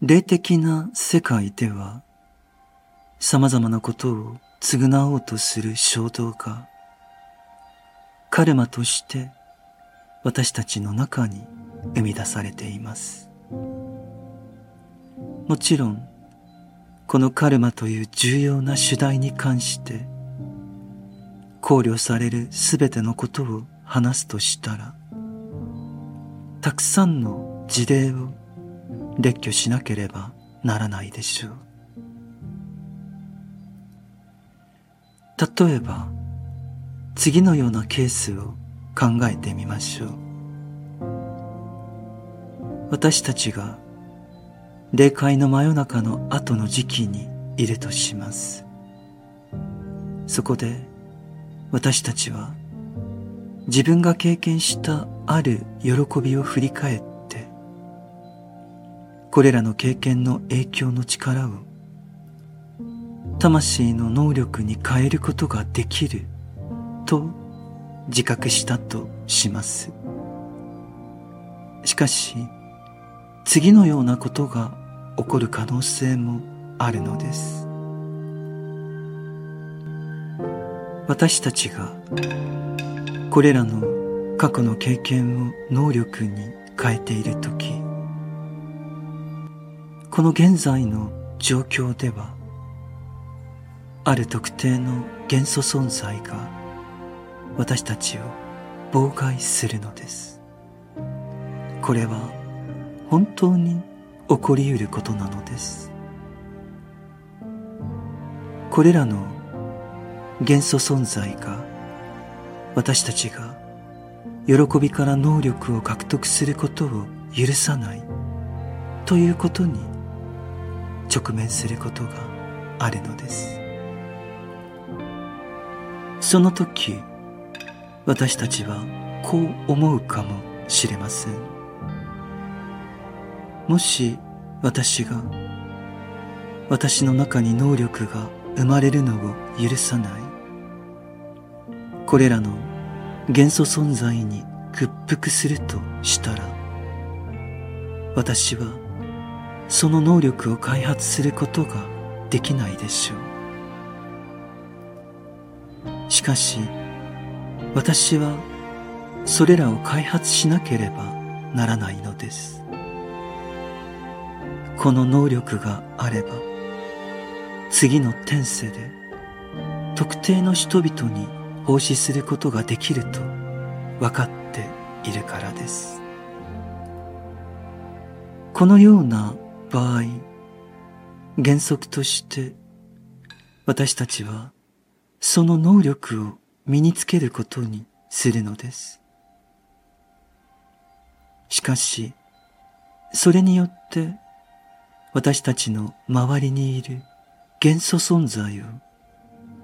霊的な世界では様々なことを償おうとする衝動がカルマとして私たちの中に生み出されています。もちろん、このカルマという重要な主題に関して考慮されるすべてのことを話すとしたら、たくさんの事例を列挙しなければならないでしょう。例えば、次のようなケースを考えてみましょう。私たちが霊界の真夜中の後の時期にいるとします。そこで私たちは自分が経験したある喜びを振り返っこれらの経験の影響の力を魂の能力に変えることができると自覚したとします。しかし、次のようなことが起こる可能性もあるのです。私たちがこれらの過去の経験を能力に変えているとき、この現在の状況では、ある特定の元素存在が私たちを妨害するのです。これは本当に起こり得ることなのです。これらの元素存在が私たちが喜びから能力を獲得することを許さないということに直面することがあるのです。その時私たちはこう思うかもしれません。もし私が私の中に能力が生まれるのを許さない。これらの元素存在に屈服するとしたら私はその能力を開発することができないでしょうしかし私はそれらを開発しなければならないのですこの能力があれば次の天世で特定の人々に奉仕することができると分かっているからです。このような場合、原則として私たちはその能力を身につけることにするのです。しかし、それによって私たちの周りにいる元素存在を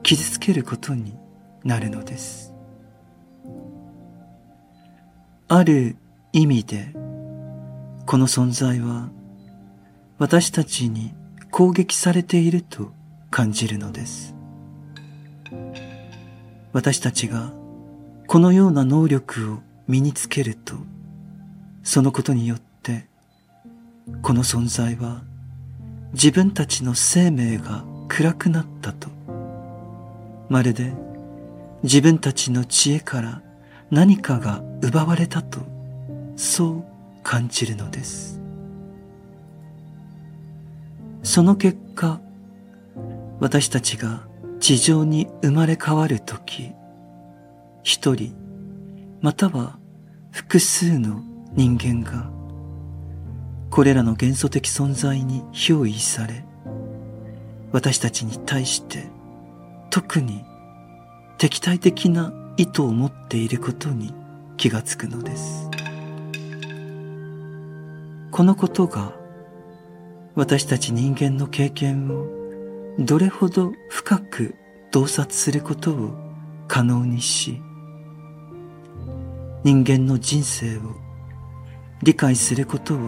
傷つけることになるのです。ある意味で、この存在は私たちに攻撃されていると感じるのです。私たちがこのような能力を身につけると、そのことによって、この存在は自分たちの生命が暗くなったと、まるで自分たちの知恵から何かが奪われたとそう感じるのですその結果私たちが地上に生まれ変わるとき一人または複数の人間がこれらの元素的存在に憑依され私たちに対して特に敵対的な意図を持っていることに気がつくのです。このことが私たち人間の経験をどれほど深く洞察することを可能にし、人間の人生を理解することを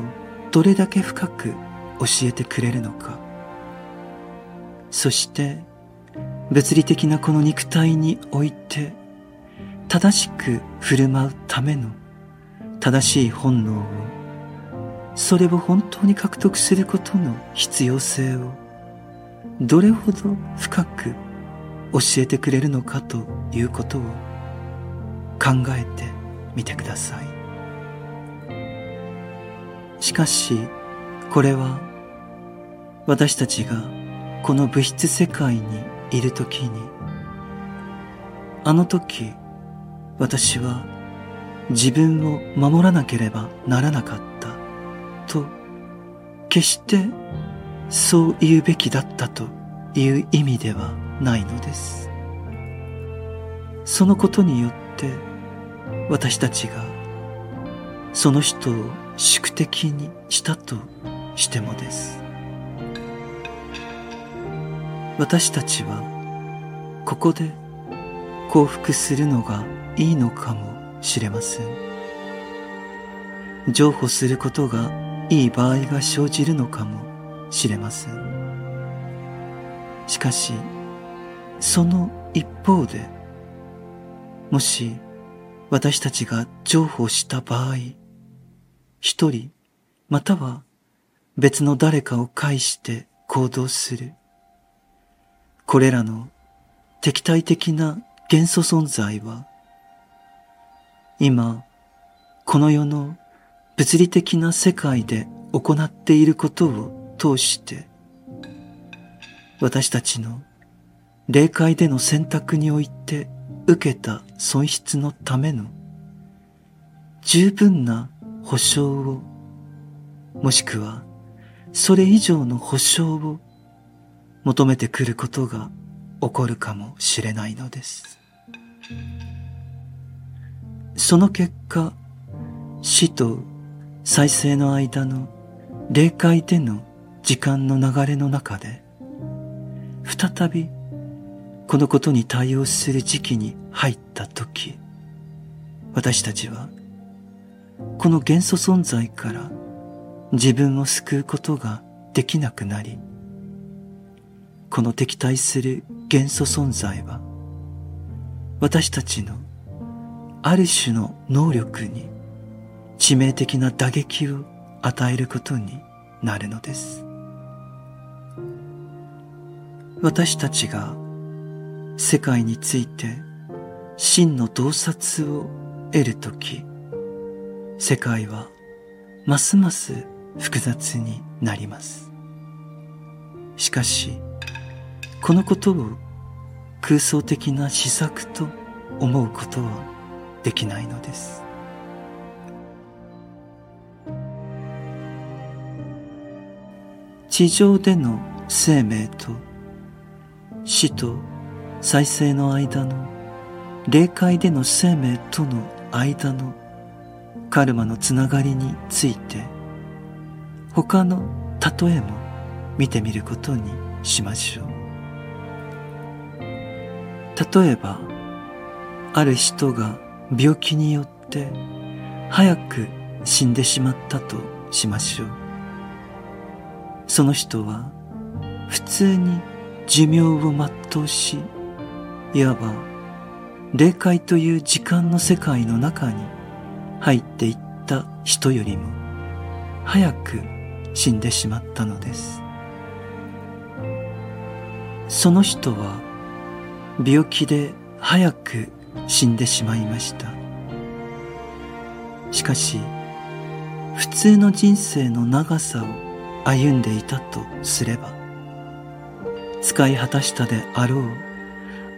どれだけ深く教えてくれるのか。そして物理的なこの肉体において正しく振る舞うための正しい本能をそれを本当に獲得することの必要性をどれほど深く教えてくれるのかということを考えてみてください。しかしこれは私たちがこの物質世界にいる時にあの時私は自分を守らなければならなかった。と決してそう言うべきだったという意味ではないのです。そのことによって私たちがその人を宿敵にしたとしてもです。私たちはここで降伏するのがいいのかもしれません。譲歩することがいい場合が生じるのかもしれません。しかしその一方でもし私たちが譲歩した場合一人または別の誰かを介して行動する。これらの敵対的な元素存在は、今、この世の物理的な世界で行っていることを通して、私たちの霊界での選択において受けた損失のための十分な保証を、もしくはそれ以上の保証を求めてくることが起こるかもしれないのです。その結果、死と再生の間の霊界での時間の流れの中で、再びこのことに対応する時期に入った時、私たちはこの元素存在から自分を救うことができなくなり、この敵対する元素存在は私たちのある種の能力に致命的な打撃を与えることになるのです。私たちが世界について真の洞察を得るとき世界はますます複雑になります。しかしこのことを空想的な施策と思うことはできないのです。地上での生命と死と再生の間の霊界での生命との間のカルマのつながりについて他の例えも見てみることにしましょう例えば、ある人が病気によって早く死んでしまったとしましょう。その人は普通に寿命を全うし、いわば霊界という時間の世界の中に入っていった人よりも早く死んでしまったのです。その人は病気で早く死んでしまいましたしかし普通の人生の長さを歩んでいたとすれば使い果たしたであろう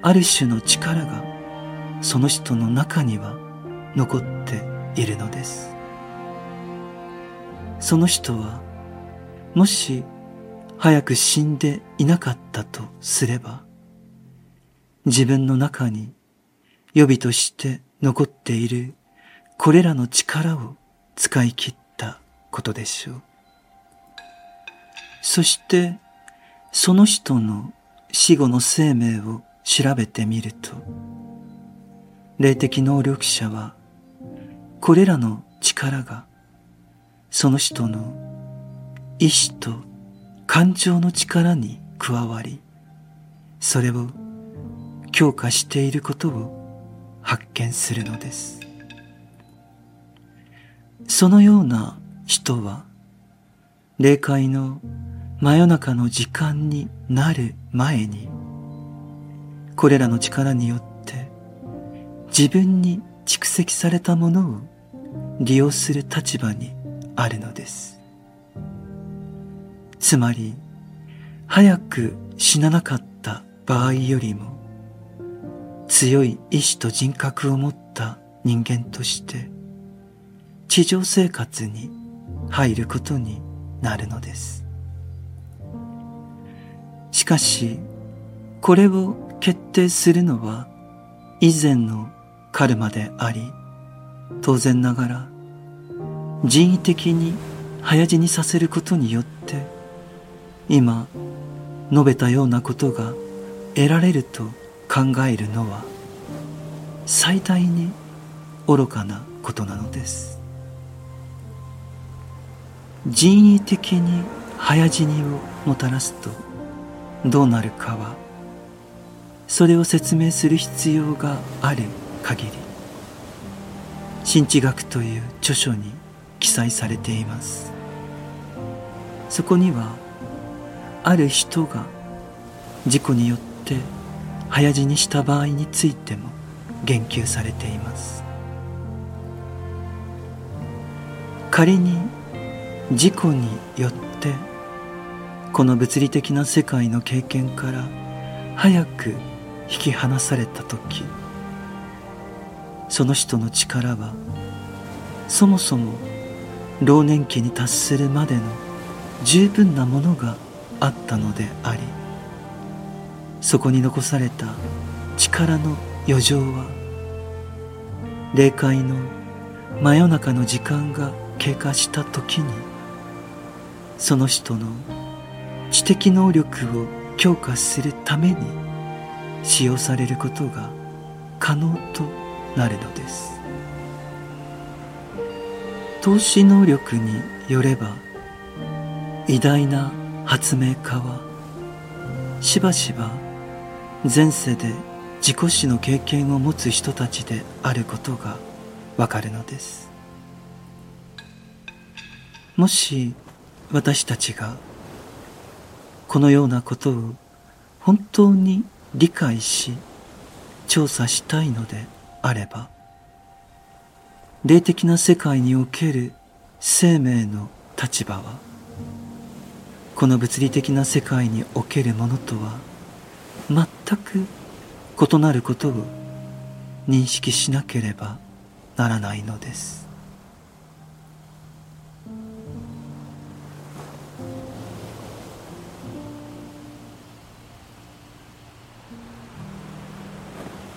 ある種の力がその人の中には残っているのですその人はもし早く死んでいなかったとすれば自分の中に予備として残っているこれらの力を使い切ったことでしょう。そしてその人の死後の生命を調べてみると、霊的能力者はこれらの力がその人の意志と感情の力に加わり、それを強化していることを発見するのです。そのような人は霊界の真夜中の時間になる前に、これらの力によって自分に蓄積されたものを利用する立場にあるのです。つまり、早く死ななかった場合よりも、強い意志と人格を持った人間として、地上生活に入ることになるのです。しかし、これを決定するのは以前のカルマであり、当然ながら人為的に早死にさせることによって、今述べたようなことが得られると考えるのは最大に愚かなことなのです。人為的に早死にをもたらすとどうなるかはそれを説明する必要がある限り。新知学という著書に記載されています。そこにはある人が事故によって早死にした場合についても言及されています。仮に事故によってこの物理的な世界の経験から早く引き離された時その人の力はそもそも老年期に達するまでの十分なものがあったのでありそこに残された力の余剰は霊界の真夜中の時間が経過した時にその人の知的能力を強化するために使用されることが可能となるのです。投資能力によれば偉大な発明家はしばしば前世で自己死の経験を持つ人たちであることがわかるのです。もし私たちがこのようなことを本当に理解し調査したいのであれば霊的な世界における生命の立場はこの物理的な世界におけるものとは全く異なることを認識しなければならないのです。